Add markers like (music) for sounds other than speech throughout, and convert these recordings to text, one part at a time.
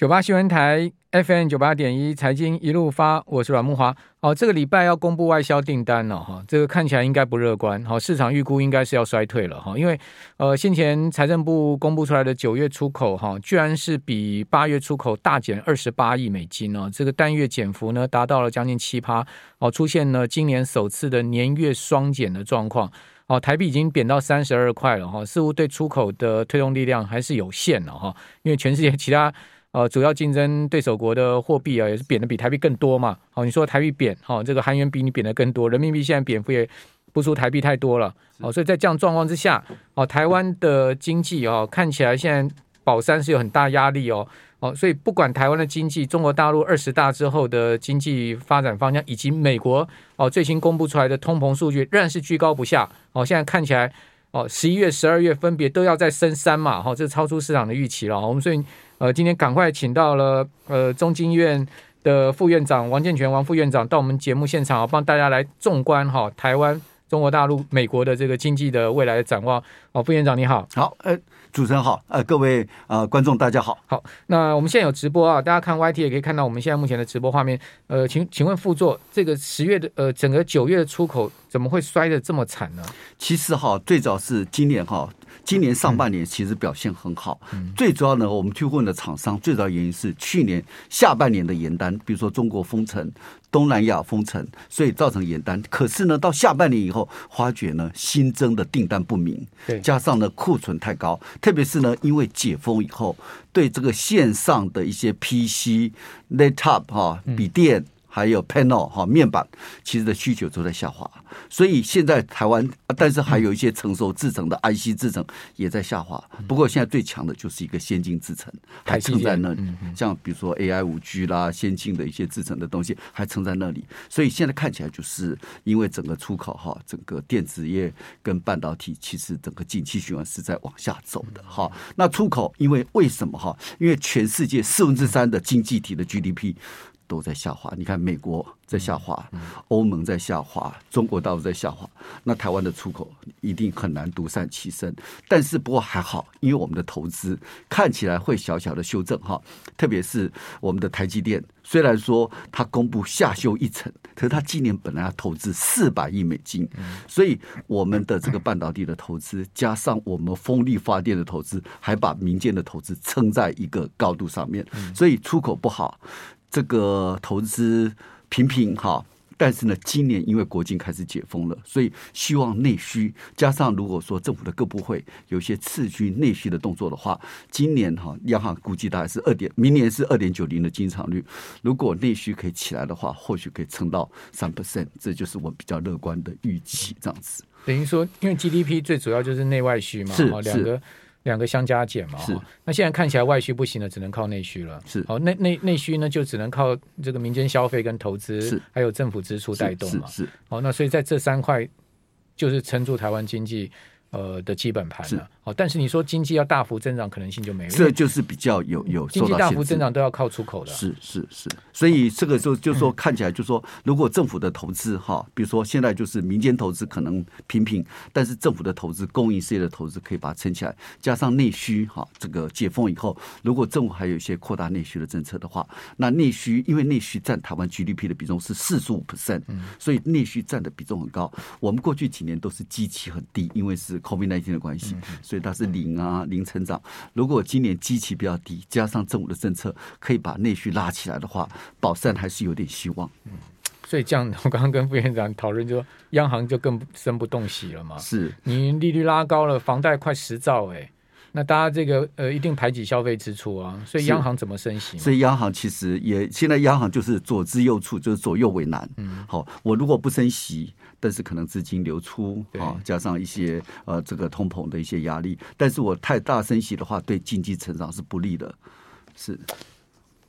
九八新闻台 FM 九八点一财经一路发，我是阮木华。哦，这个礼拜要公布外销订单了哈，这个看起来应该不乐观。好，市场预估应该是要衰退了哈，因为呃，先前财政部公布出来的九月出口哈，居然是比八月出口大减二十八亿美金哦，这个单月减幅呢达到了将近七趴，哦，出现了今年首次的年月双减的状况。哦，台币已经贬到三十二块了哈，似乎对出口的推动力量还是有限了哈，因为全世界其他。呃，主要竞争对手国的货币啊，也是贬的比台币更多嘛。好，你说台币贬，好，这个韩元比你贬的更多，人民币现在贬幅也不输台币太多了。好，所以在这样状况之下，哦，台湾的经济哦，看起来现在保山是有很大压力哦。哦，所以不管台湾的经济，中国大陆二十大之后的经济发展方向，以及美国哦最新公布出来的通膨数据，仍然是居高不下。哦，现在看起来。哦，十一月、十二月分别都要再升三嘛，哈、哦，这超出市场的预期了。我们所以呃，今天赶快请到了呃中经院的副院长王建全王副院长到我们节目现场，帮大家来纵观哈、哦、台湾、中国大陆、美国的这个经济的未来的展望。哦，副院长你好，好，呃。主持人好，呃，各位呃观众大家好，好，那我们现在有直播啊，大家看 YT 也可以看到我们现在目前的直播画面。呃，请请问副座，这个十月的呃整个九月的出口怎么会摔得这么惨呢？其实哈，最早是今年哈。今年上半年其实表现很好，最主要呢，我们去问的厂商，最主要原因是去年下半年的延单，比如说中国封城、东南亚封城，所以造成延单。可是呢，到下半年以后，发觉呢新增的订单不明，加上呢库存太高，特别是呢因为解封以后，对这个线上的一些 PC、Laptop 哈笔电。还有 panel 哈面板，其实的需求都在下滑，所以现在台湾，但是还有一些成熟制程的 IC 制程也在下滑。不过现在最强的就是一个先进制程，还撑在那里。像比如说 AI 五 G 啦，先进的一些制程的东西还撑在那里。所以现在看起来就是因为整个出口哈，整个电子业跟半导体，其实整个景气循环是在往下走的哈。那出口因为为什么哈？因为全世界四分之三的经济体的 GDP。都在下滑，你看美国在下滑，欧盟在下滑，中国大陆在下滑，那台湾的出口一定很难独善其身。但是不过还好，因为我们的投资看起来会小小的修正哈，特别是我们的台积电，虽然说它公布下修一层，可是它今年本来要投资四百亿美金，所以我们的这个半导体的投资加上我们风力发电的投资，还把民间的投资撑在一个高度上面，所以出口不好。这个投资平平哈，但是呢，今年因为国境开始解封了，所以希望内需加上如果说政府的各部会有些刺激内需的动作的话，今年哈央行估计大概是二点，明年是二点九零的经常率。如果内需可以起来的话，或许可以撑到三 percent，这就是我比较乐观的预期。这样子等于说，因为 GDP 最主要就是内外需嘛，是两个。两个相加减嘛，是。那现在看起来外需不行了，只能靠内需了。是。好，内内内需呢，就只能靠这个民间消费跟投资，是。还有政府支出带动嘛。是。是。好，那所以在这三块，就是撑住台湾经济。呃的基本盘了，哦，但是你说经济要大幅增长，可能性就没有。这就是比较有有经济大幅增长都要靠出口的。是是是，所以这个就就说看起来就说，如果政府的投资哈，比如说现在就是民间投资可能平平，但是政府的投资、公营事业的投资可以把它撑起来，加上内需哈，这个解封以后，如果政府还有一些扩大内需的政策的话，那内需因为内需占台湾 GDP 的比重是四十五 percent，所以内需占的比重很高。我们过去几年都是基期很低，因为是。COVID-19 的关系，所以它是零啊，零成长。如果今年基期比较低，加上政府的政策可以把内需拉起来的话，保善还是有点希望。嗯，所以这样，我刚刚跟副院长讨论，就说央行就更生不动息了嘛。是你利率拉高了，房贷快十兆哎、欸。那大家这个呃，一定排挤消费支出啊，所以央行怎么升息？所以央行其实也现在央行就是左支右绌，就是左右为难。嗯，好，我如果不升息，但是可能资金流出啊，加上一些呃这个通膨的一些压力，但是我太大升息的话，对经济成长是不利的。是，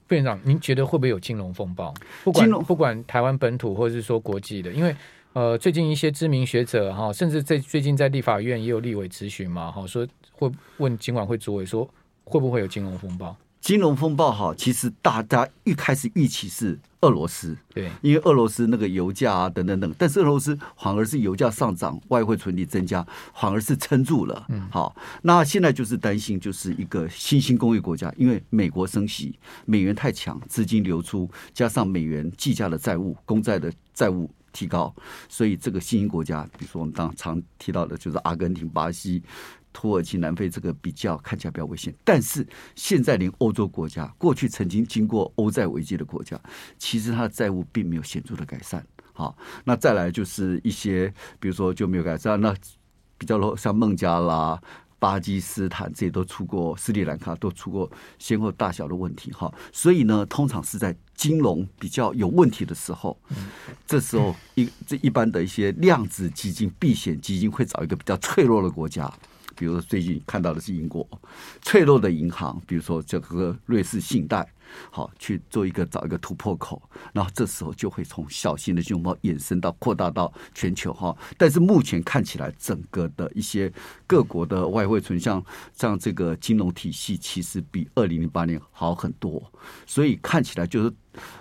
副院长，您觉得会不会有金融风暴？不管不管台湾本土或者是说国际的，因为。呃，最近一些知名学者哈，甚至在最近在立法院也有立委咨询嘛，哈，说会问金管会主委说会不会有金融风暴？金融风暴哈，其实大家一开始预期是俄罗斯，对，因为俄罗斯那个油价啊等等等，但是俄罗斯反而是油价上涨，外汇存底增加，反而是撑住了。嗯，好，那现在就是担心就是一个新兴工业国家，因为美国升息，美元太强，资金流出，加上美元计价的债务，公债的债务提高，所以这个新兴国家，比如说我们当常提到的就是阿根廷、巴西。土耳其、南非这个比较看起来比较危险，但是现在连欧洲国家，过去曾经经过欧债危机的国家，其实它的债务并没有显著的改善。好，那再来就是一些，比如说就没有改善，那比较像孟加拉、巴基斯坦这些都出过，斯里兰卡都出过先后大小的问题。哈，所以呢，通常是在金融比较有问题的时候，这时候一这一般的一些量子基金、避险基金会找一个比较脆弱的国家。比如说最近看到的是英国脆弱的银行，比如说这个瑞士信贷，好去做一个找一个突破口，然后这时候就会从小型的金融包衍生到扩大到全球哈。但是目前看起来，整个的一些各国的外汇存像，像这个金融体系，其实比二零零八年好很多，所以看起来就是。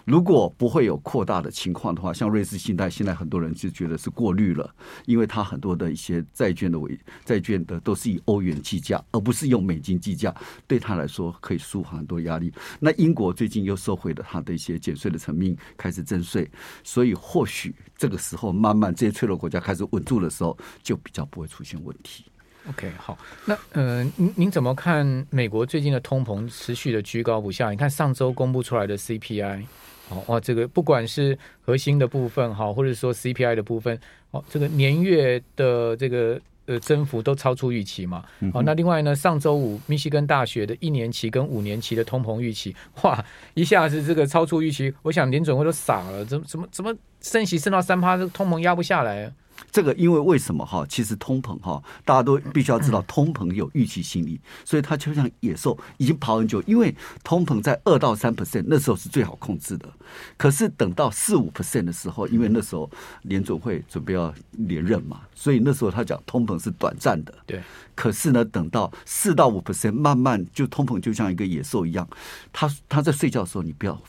如果不会有扩大的情况的话，像瑞士信贷，现在很多人就觉得是过滤了，因为它很多的一些债券的违债券的都是以欧元计价，而不是用美金计价，对他来说可以舒缓很多压力。那英国最近又收回了他的一些减税的层面，开始征税，所以或许这个时候慢慢这些脆弱国家开始稳住的时候，就比较不会出现问题。OK，好，那呃，您您怎么看美国最近的通膨持续的居高不下？你看上周公布出来的 CPI，哦，哇，这个不管是核心的部分哈，或者说 CPI 的部分，哦，这个年月的这个呃增幅都超出预期嘛。好，那另外呢，上周五密西根大学的一年期跟五年期的通膨预期，(laughs) 哇，一下子这个超出预期，我想联准会都傻了，怎么怎么怎么升息升到三趴，这个通膨压不下来。这个因为为什么哈？其实通膨哈，大家都必须要知道，通膨有预期心理，所以它就像野兽，已经跑很久。因为通膨在二到三 percent 那时候是最好控制的，可是等到四五 percent 的时候，因为那时候联总会准备要连任嘛，所以那时候他讲通膨是短暂的。对。可是呢，等到四到五 percent 慢慢就通膨就像一个野兽一样，他他在睡觉的时候，你不要。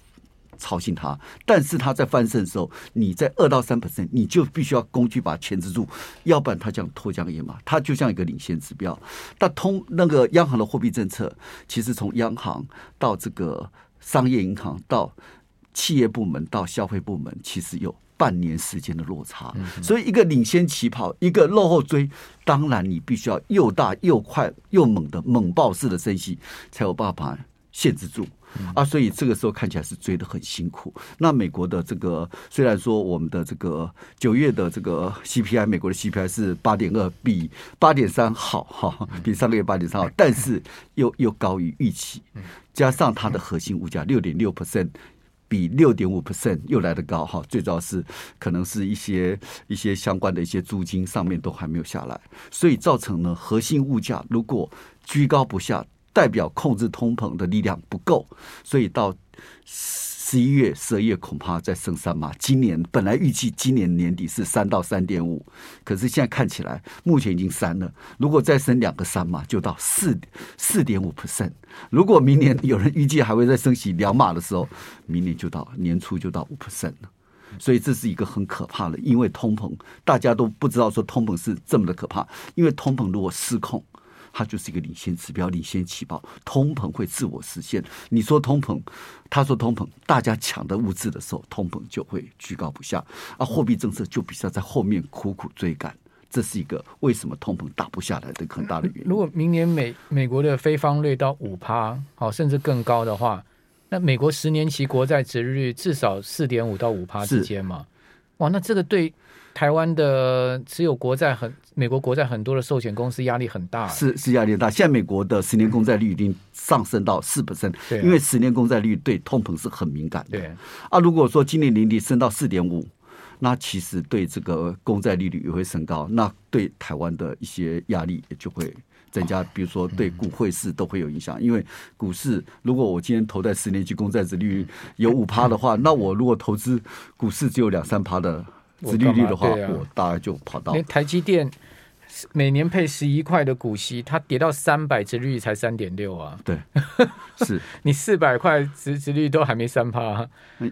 操心它，但是它在翻身的时候，你在二到三 percent，你就必须要工具把它钳制住，要不然它这样脱缰野马，它就像一个领先指标。但通那个央行的货币政策，其实从央行到这个商业银行到企业部门到消费部门，其实有半年时间的落差。所以一个领先起跑，一个落后追，当然你必须要又大又快又猛的猛爆式的升息，才有办法限制住。啊，所以这个时候看起来是追得很辛苦。那美国的这个虽然说我们的这个九月的这个 CPI，美国的 CPI 是八点二，比八点三好哈，比上个月八点三好，(laughs) 但是又又高于预期，加上它的核心物价六点六 percent，比六点五 percent 又来得高哈。最主要是可能是一些一些相关的一些租金上面都还没有下来，所以造成呢核心物价如果居高不下。代表控制通膨的力量不够，所以到十一月、十二月恐怕再升三码。今年本来预计今年年底是三到三点五，可是现在看起来目前已经三了。如果再升两个三码，就到四四点五 percent。如果明年有人预计还会再升起两码的时候，明年就到年初就到五 percent 了。所以这是一个很可怕的，因为通膨大家都不知道说通膨是这么的可怕，因为通膨如果失控。它就是一个领先指标，领先起跑，通膨会自我实现。你说通膨，他说通膨，大家抢的物资的时候，通膨就会居高不下，而货币政策就必须要在后面苦苦追赶。这是一个为什么通膨打不下来的很大的原因。如果明年美美国的非方率到五趴，好，甚至更高的话，那美国十年期国债殖利率至少四点五到五趴之间嘛？哇，那这个对。台湾的持有国债很，美国国债很多的寿险公司压力很大，是是压力很大。现在美国的十年公债率已经上升到四 percent，因为十年公债率对通膨是很敏感的。对啊，如果说今年年底升到四点五，那其实对这个公债利率也会升高，那对台湾的一些压力也就会增加。比如说对股汇市都会有影响，因为股市如果我今天投在十年期公债值利率有五趴的话，那我如果投资股市只有两三趴的。殖利率的话，我大概就跑到连台积电每年配十一块的股息，它跌到三百，殖利率才三点六啊。对，(laughs) 是你四百块殖殖率都还没三趴，啊。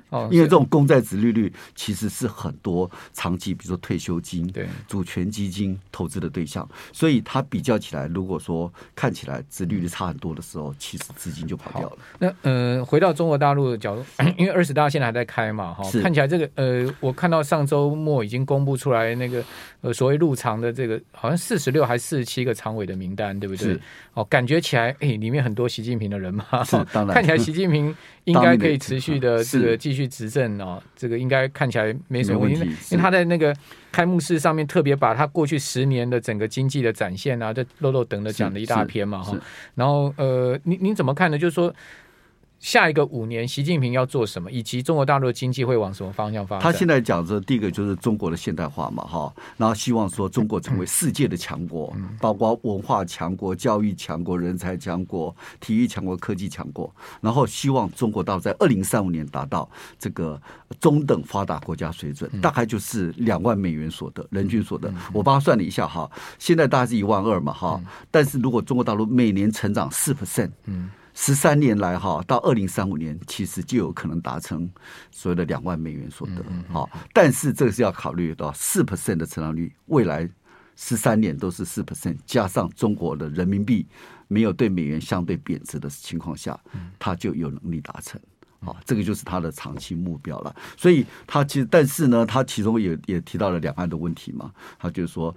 哦，因为这种公债殖利率其实是很多长期，比如说退休金、对主权基金投资的对象，所以它比较起来，如果说看起来殖利率差很多的时候，其实资金就跑掉了。那呃，回到中国大陆的角度，(clears throat) 因为二十大现在还在开嘛，哈，看起来这个呃，我看到上周末已经公布出来那个呃所谓入场的这个好像四十六还是四十七个常委的名单，对不对？哦，感觉起来哎，里面很多习近平的人嘛，是当然，看起来习近平应该可以持续的 (laughs) 这个继续执政哦，这个应该看起来没什么问题，因为他在那个开幕式上面特别把他过去十年的整个经济的展现啊，这漏漏等的讲了一大篇嘛哈，然后呃，您您怎么看呢？就是说。下一个五年，习近平要做什么，以及中国大陆的经济会往什么方向发展？他现在讲的第一个就是中国的现代化嘛，哈，然后希望说中国成为世界的强国，包括文化强国、教育强国、人才强国、体育强国、科技强国，然后希望中国到在二零三五年达到这个中等发达国家水准，大概就是两万美元所得，人均所得。我帮他算了一下哈，现在大概是一万二嘛，哈，但是如果中国大陆每年成长四 percent，嗯。十三年来哈，到二零三五年，其实就有可能达成所谓的两万美元所得。好，但是这个是要考虑到四 percent 的成长率，未来十三年都是四 percent，加上中国的人民币没有对美元相对贬值的情况下，它就有能力达成。好，这个就是它的长期目标了。所以它其实，但是呢，它其中也也提到了两岸的问题嘛，他就是说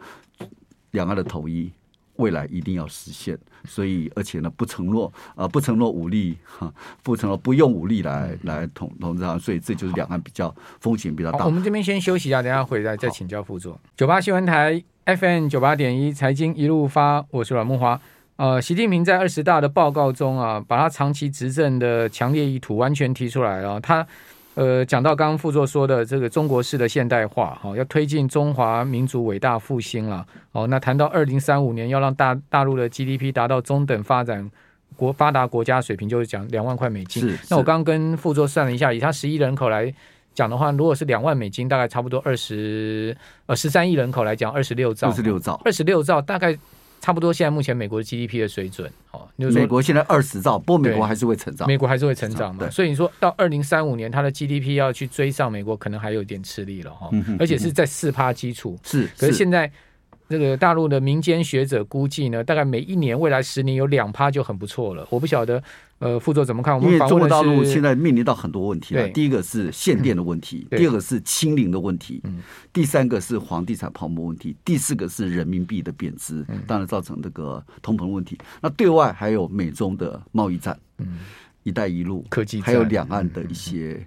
两岸的统一。未来一定要实现，所以而且呢，不承诺啊、不承诺武力哈，不承诺不用武力来来统统治，所以这就是两岸比较风险比较大。我们这边先休息一下，等下回来再请教副座。九八新闻台 FM 九八点一财经一路发，我是阮慕驊。呃，习近平在二十大的报告中啊，把他长期执政的强烈意图完全提出来了，他。呃，讲到刚刚副座说的这个中国式的现代化，哈，要推进中华民族伟大复兴了，哦，那谈到二零三五年要让大大陆的 GDP 达到中等发展国发达国家水平，就是讲两万块美金。那我刚刚跟副座算了一下，以他十亿人口来讲的话，如果是两万美金，大概差不多二十呃十三亿人口来讲，二十六兆，二十六兆，二十六兆，大概。差不多，现在目前美国的 GDP 的水准，哦，美国现在二十兆，不过美国还是会成长，美国还是会成长嘛，所以你说到二零三五年，它的 GDP 要去追上美国，可能还有点吃力了哈，而且是在四趴基础，是，可是现在。这个大陆的民间学者估计呢，大概每一年未来十年有两趴就很不错了。我不晓得，呃，副座怎么看？我们因为中国大陆现在面临到很多问题了。第一个是限电的问题，第二个是清零的问题，第三个是房地产泡沫问题，第四个是人民币的贬值，当然造成这个通膨问题。那对外还有美中的贸易战。“一带一路”科技，还有两岸的一些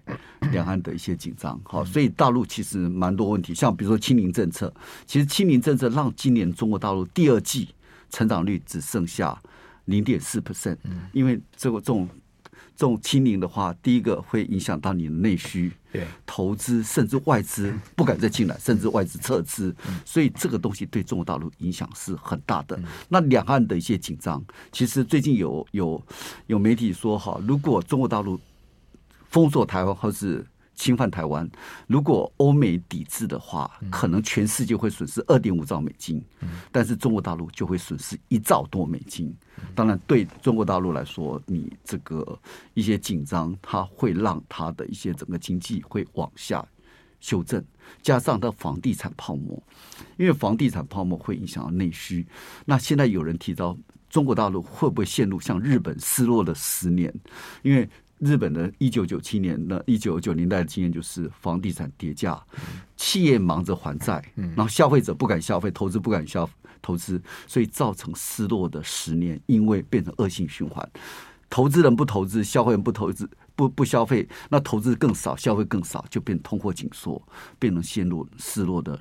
两岸的一些紧张，好，所以大陆其实蛮多问题，像比如说清零政策，其实清零政策让今年中国大陆第二季成长率只剩下零点四 percent，因为这个这种。这种清零的话，第一个会影响到你的内需，对。投资，甚至外资不敢再进来，甚至外资撤资，所以这个东西对中国大陆影响是很大的。那两岸的一些紧张，其实最近有有有媒体说哈，如果中国大陆封锁台湾或是侵犯台湾，如果欧美抵制的话，可能全世界会损失二点五兆美金，但是中国大陆就会损失一兆多美金。当然，对中国大陆来说，你这个一些紧张，它会让它的一些整个经济会往下修正，加上它房地产泡沫，因为房地产泡沫会影响到内需。那现在有人提到，中国大陆会不会陷入像日本失落的十年？因为日本的一九九七年的一九九零代的经验就是房地产跌价，企业忙着还债，然后消费者不敢消费，投资不敢消投资，所以造成失落的十年，因为变成恶性循环，投资人不投资，消费人不投资，不不消费，那投资更少，消费更少，就变通货紧缩，变成陷入失落的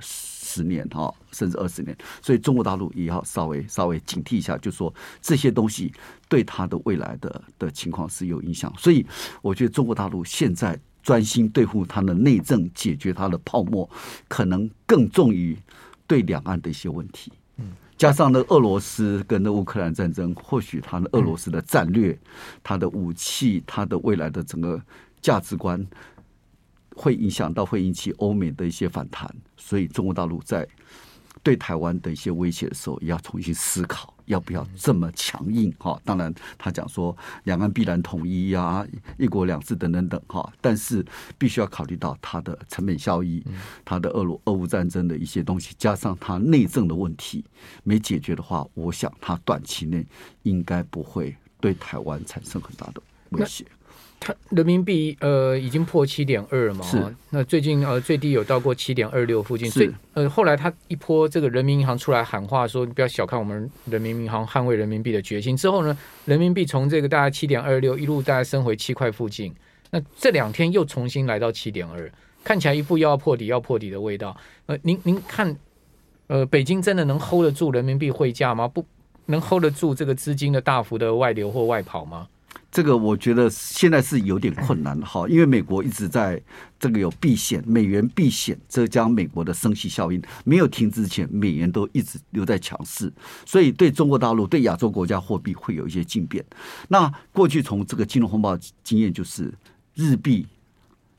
十年哈，甚至二十年，所以中国大陆也要稍微稍微警惕一下，就说这些东西对它的未来的的情况是有影响。所以我觉得中国大陆现在专心对付它的内政，解决它的泡沫，可能更重于对两岸的一些问题。嗯，加上呢，俄罗斯跟那乌克兰战争，或许它的俄罗斯的战略、它的武器、它的未来的整个价值观。会影响到，会引起欧美的一些反弹，所以中国大陆在对台湾的一些威胁的时候，也要重新思考要不要这么强硬哈。当然，他讲说两岸必然统一呀，一国两制等等等哈，但是必须要考虑到它的成本效益，它的俄罗俄乌战争的一些东西，加上它内政的问题没解决的话，我想它短期内应该不会对台湾产生很大的威胁。它人民币呃已经破七点二了嘛？是。那最近呃最低有到过七点二六附近。是。呃后来他一波这个人民银行出来喊话说，你不要小看我们人民银行捍卫人民币的决心。之后呢，人民币从这个大概七点二六一路大概升回七块附近。那这两天又重新来到七点二，看起来一副又要破底要破底的味道。呃，您您看，呃，北京真的能 hold 得住人民币汇价吗？不能 hold 得住这个资金的大幅的外流或外跑吗？这个我觉得现在是有点困难的哈，因为美国一直在这个有避险，美元避险，这将美国的升息效应没有停之前，美元都一直留在强势，所以对中国大陆、对亚洲国家货币会有一些竞变。那过去从这个金融风暴经验就是日币、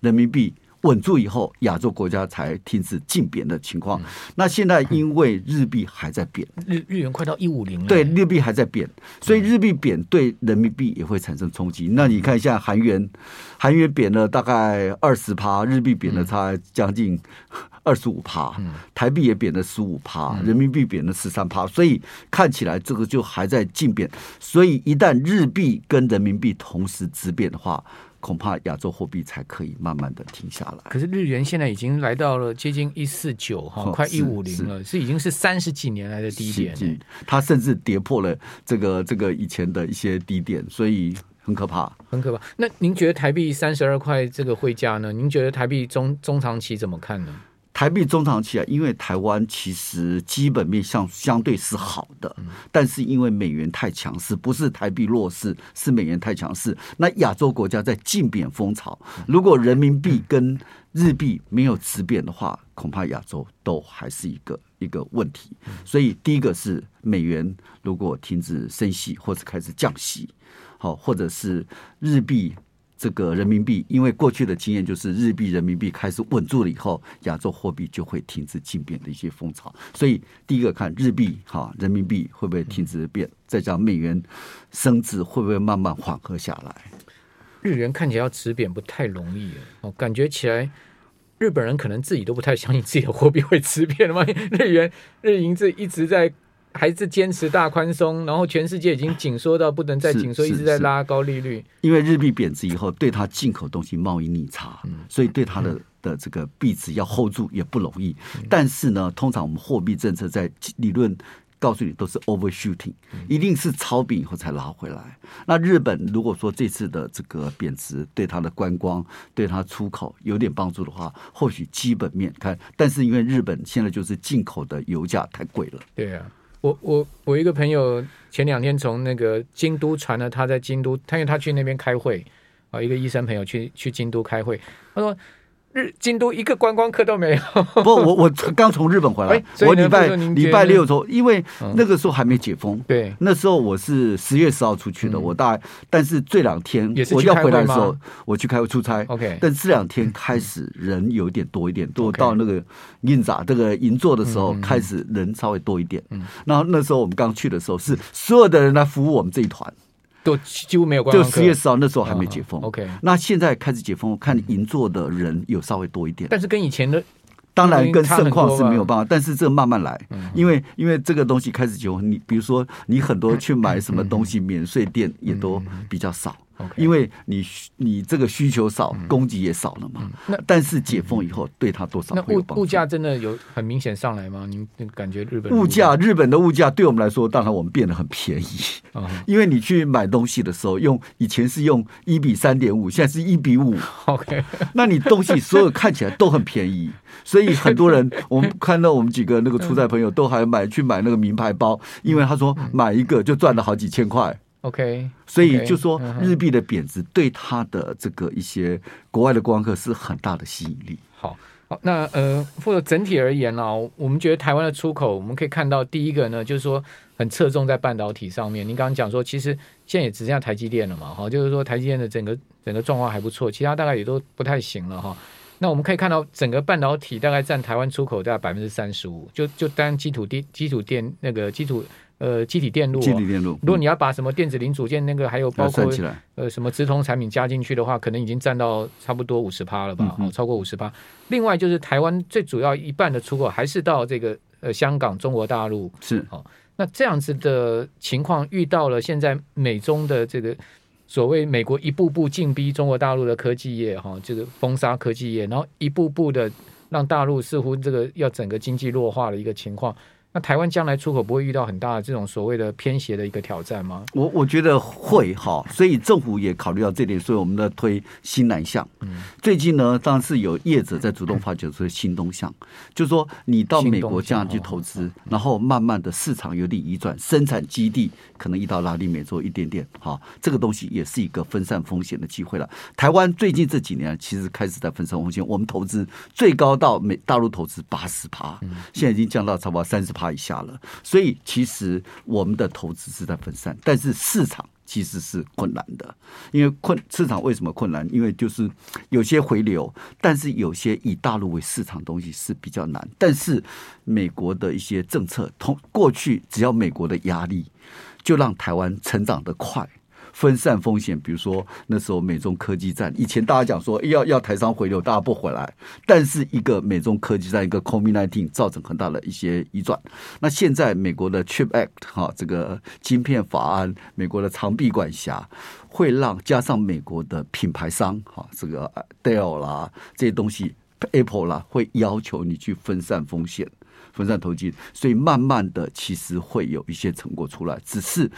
人民币。稳住以后，亚洲国家才停止竞贬的情况。那现在因为日币还在贬，(laughs) 日日元快到一五零了。对，日币还在贬，所以日币贬对人民币也会产生冲击。那你看，现在韩元，韩元贬了大概二十趴，日币贬了差将近二十五趴，台币也贬了十五趴，人民币贬了十三趴。所以看起来这个就还在竞贬。所以一旦日币跟人民币同时直贬的话，恐怕亚洲货币才可以慢慢的停下来。可是日元现在已经来到了接近一四九哈，快一五零了，是，已经是三十几年来的低点。它甚至跌破了这个这个以前的一些低点，所以很可怕，很可怕。那您觉得台币三十二块这个汇价呢？您觉得台币中中长期怎么看呢？台币中长期啊，因为台湾其实基本面相相对是好的，但是因为美元太强势，不是台币弱势，是美元太强势。那亚洲国家在竞贬风潮，如果人民币跟日币没有持贬的话，恐怕亚洲都还是一个一个问题。所以第一个是美元如果停止升息或者开始降息，好，或者是日币。这个人民币，因为过去的经验就是日币、人民币开始稳住了以后，亚洲货币就会停止竞贬的一些风潮。所以第一个看日币哈，人民币会不会停止变？再讲美元升值会不会慢慢缓和下来？日元看起来要止贬不太容易哦，感觉起来日本人可能自己都不太相信自己的货币会止贬了嘛。日元、日银这一直在。还是坚持大宽松，然后全世界已经紧缩到不能再紧缩，一直在拉高利率。因为日币贬值以后，对它进口东西贸易逆差，所以对它的的这个币值要 hold 住也不容易。但是呢，通常我们货币政策在理论告诉你都是 overshooting，一定是超饼以后才拉回来。那日本如果说这次的这个贬值对它的观光、对它出口有点帮助的话，或许基本面看。但是因为日本现在就是进口的油价太贵了，对啊。我我我一个朋友前两天从那个京都传了他在京都，他因为他去那边开会啊，一个医生朋友去去京都开会，他说。日京都一个观光客都没有。(laughs) 不，我我刚从日本回来，欸、我礼拜礼拜六从，因为那个时候还没解封。对、嗯，那时候我是十月十号出去的，嗯、我大，但是这两天我要回来的时候，我去开会出差。OK，但这两天开始人有点多一点，多到那个银座这个银座的时候，开始人稍微多一点。嗯，然后那时候我们刚去的时候，是所有的人来服务我们这一团。都几乎没有关，就十月十号那时候还没解封。Oh, OK，那现在开始解封，我看银座的人有稍微多一点，但是跟以前的当然跟盛况是没有办法，但是这慢慢来，因为因为这个东西开始解封，你比如说你很多去买什么东西免税店也都比较少。Okay. 因为你你这个需求少，供给也少了嘛。那、嗯、但是解封以后，对它多少会有帮助？物价真的有很明显上来吗？您感觉日本物价，日本的物价对我们来说，当然我们变得很便宜。哦、(laughs) 因为你去买东西的时候，用以前是用一比三点五，现在是一比五。(laughs) OK，(laughs) 那你东西所有看起来都很便宜，所以很多人我们看到我们几个那个出差朋友都还买去买那个名牌包，因为他说买一个就赚了好几千块。OK，所以就说日币的贬值对它的这个一些国外的观光客是很大的吸引力。好，好，那呃，或者整体而言呢，我们觉得台湾的出口，我们可以看到第一个呢，就是说很侧重在半导体上面。您刚刚讲说，其实现在也只剩下台积电了嘛，哈，就是说台积电的整个整个状况还不错，其他大概也都不太行了哈。那我们可以看到，整个半导体大概占台湾出口大概百分之三十五，就就单基础电、基础电那个基础呃基体电路、哦，基体电路。如果你要把什么电子零组件那个还有包括呃什么直通产品加进去的话，可能已经占到差不多五十趴了吧？哦，超过五十趴。另外就是台湾最主要一半的出口还是到这个呃香港、中国大陆是哦。那这样子的情况遇到了现在美中的这个。所谓美国一步步进逼中国大陆的科技业，哈，就是封杀科技业，然后一步步的让大陆似乎这个要整个经济弱化的一个情况。那台湾将来出口不会遇到很大的这种所谓的偏斜的一个挑战吗？我我觉得会哈，所以政府也考虑到这点，所以我们在推新南向。嗯，最近呢，当然是有业者在主动发掘出新东向，就是说你到美国这样去投资，然后慢慢的市场有点移转，生产基地可能移到拉丁美洲一点点，哈，这个东西也是一个分散风险的机会了。台湾最近这几年其实开始在分散风险，我们投资最高到美大陆投资八十趴，现在已经降到差不多三十趴。一下了，所以其实我们的投资是在分散，但是市场其实是困难的，因为困市场为什么困难？因为就是有些回流，但是有些以大陆为市场东西是比较难。但是美国的一些政策，同过去只要美国的压力，就让台湾成长的快。分散风险，比如说那时候美中科技战，以前大家讲说要要台商回流，大家不回来，但是一个美中科技战，一个 COVID-19 造成很大的一些移转。那现在美国的 Chip Act 哈，这个晶片法案，美国的长臂管辖，会让加上美国的品牌商哈，这个 Dell 啦这些东西，Apple 啦，会要求你去分散风险，分散投机，所以慢慢的其实会有一些成果出来，只是。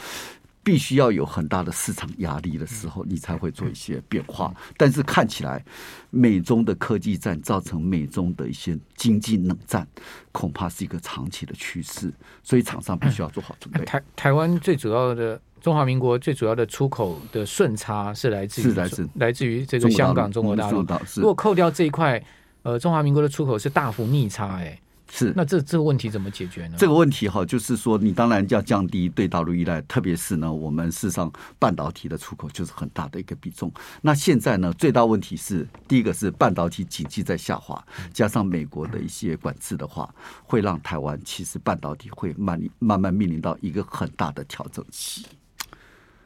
必须要有很大的市场压力的时候，你才会做一些变化。但是看起来，美中的科技战造成美中的一些经济冷战，恐怕是一个长期的趋势。所以厂商必须要做好准备。台台湾最主要的中华民国最主要的出口的顺差是来自于是来自来自于这个香港中国大陆。如果扣掉这一块，呃，中华民国的出口是大幅逆差，哎。是，那这这个问题怎么解决呢？这个问题哈，就是说你当然要降低对大陆依赖，特别是呢，我们事实上半导体的出口就是很大的一个比重。那现在呢，最大问题是第一个是半导体经济在下滑，加上美国的一些管制的话，会让台湾其实半导体会慢慢慢面临到一个很大的调整期。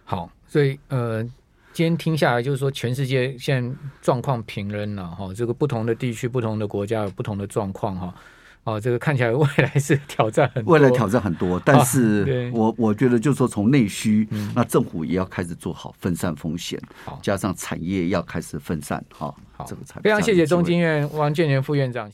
好，所以呃，今天听下来就是说，全世界现在状况平稳了哈，这个不同的地区、不同的国家有不同的状况哈。哦，这个看起来未来是挑战很多，未来挑战很多，但是我、啊、我觉得就是说从内需，嗯、那政府也要开始做好分散风险，加上产业要开始分散，哈，好，这个才非常谢谢中经院王建元副院长。